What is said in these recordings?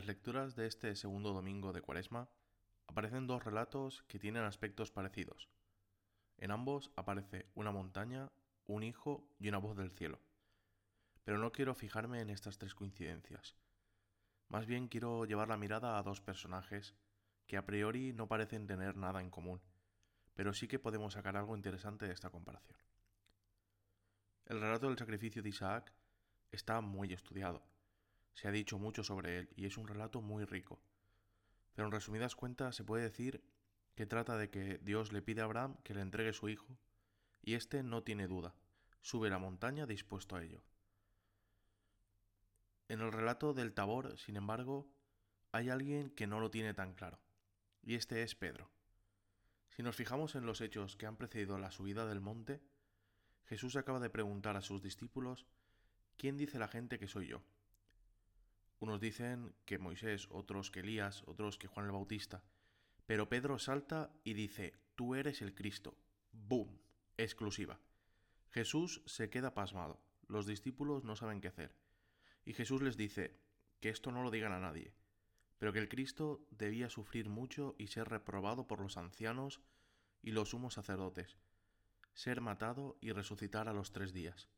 las lecturas de este segundo domingo de Cuaresma aparecen dos relatos que tienen aspectos parecidos. En ambos aparece una montaña, un hijo y una voz del cielo. Pero no quiero fijarme en estas tres coincidencias. Más bien quiero llevar la mirada a dos personajes que a priori no parecen tener nada en común, pero sí que podemos sacar algo interesante de esta comparación. El relato del sacrificio de Isaac está muy estudiado se ha dicho mucho sobre él y es un relato muy rico. Pero en resumidas cuentas se puede decir que trata de que Dios le pide a Abraham que le entregue su hijo y éste no tiene duda, sube la montaña dispuesto a ello. En el relato del Tabor, sin embargo, hay alguien que no lo tiene tan claro, y este es Pedro. Si nos fijamos en los hechos que han precedido la subida del monte, Jesús acaba de preguntar a sus discípulos, ¿quién dice la gente que soy yo? Unos dicen que Moisés, otros que Elías, otros que Juan el Bautista. Pero Pedro salta y dice, tú eres el Cristo. ¡Boom! Exclusiva. Jesús se queda pasmado. Los discípulos no saben qué hacer. Y Jesús les dice que esto no lo digan a nadie, pero que el Cristo debía sufrir mucho y ser reprobado por los ancianos y los sumos sacerdotes, ser matado y resucitar a los tres días.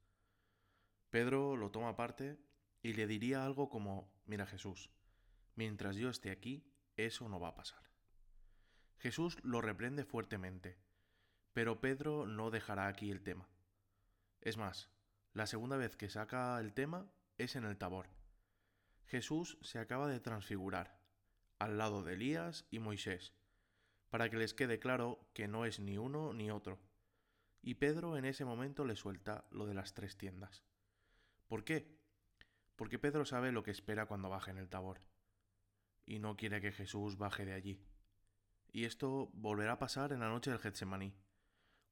Pedro lo toma aparte y le diría algo como, mira Jesús, mientras yo esté aquí, eso no va a pasar. Jesús lo reprende fuertemente, pero Pedro no dejará aquí el tema. Es más, la segunda vez que saca el tema es en el tabor. Jesús se acaba de transfigurar, al lado de Elías y Moisés, para que les quede claro que no es ni uno ni otro. Y Pedro en ese momento le suelta lo de las tres tiendas. ¿Por qué? Porque Pedro sabe lo que espera cuando baje en el tabor, y no quiere que Jesús baje de allí. Y esto volverá a pasar en la noche del Getsemaní,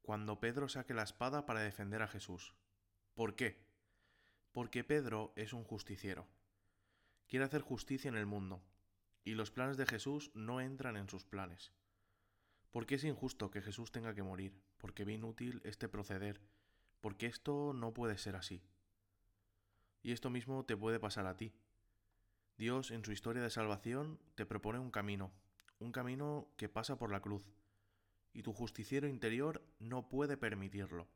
cuando Pedro saque la espada para defender a Jesús. ¿Por qué? Porque Pedro es un justiciero. Quiere hacer justicia en el mundo, y los planes de Jesús no entran en sus planes. Porque es injusto que Jesús tenga que morir, porque ve inútil este proceder, porque esto no puede ser así. Y esto mismo te puede pasar a ti. Dios en su historia de salvación te propone un camino, un camino que pasa por la cruz, y tu justiciero interior no puede permitirlo,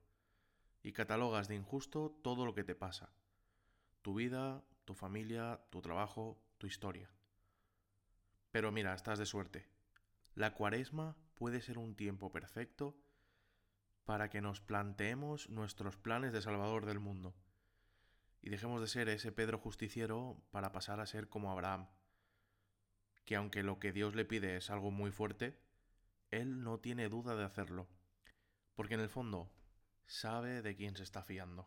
y catalogas de injusto todo lo que te pasa, tu vida, tu familia, tu trabajo, tu historia. Pero mira, estás de suerte. La cuaresma puede ser un tiempo perfecto para que nos planteemos nuestros planes de Salvador del mundo y dejemos de ser ese Pedro justiciero para pasar a ser como Abraham, que aunque lo que Dios le pide es algo muy fuerte, él no tiene duda de hacerlo, porque en el fondo sabe de quién se está fiando.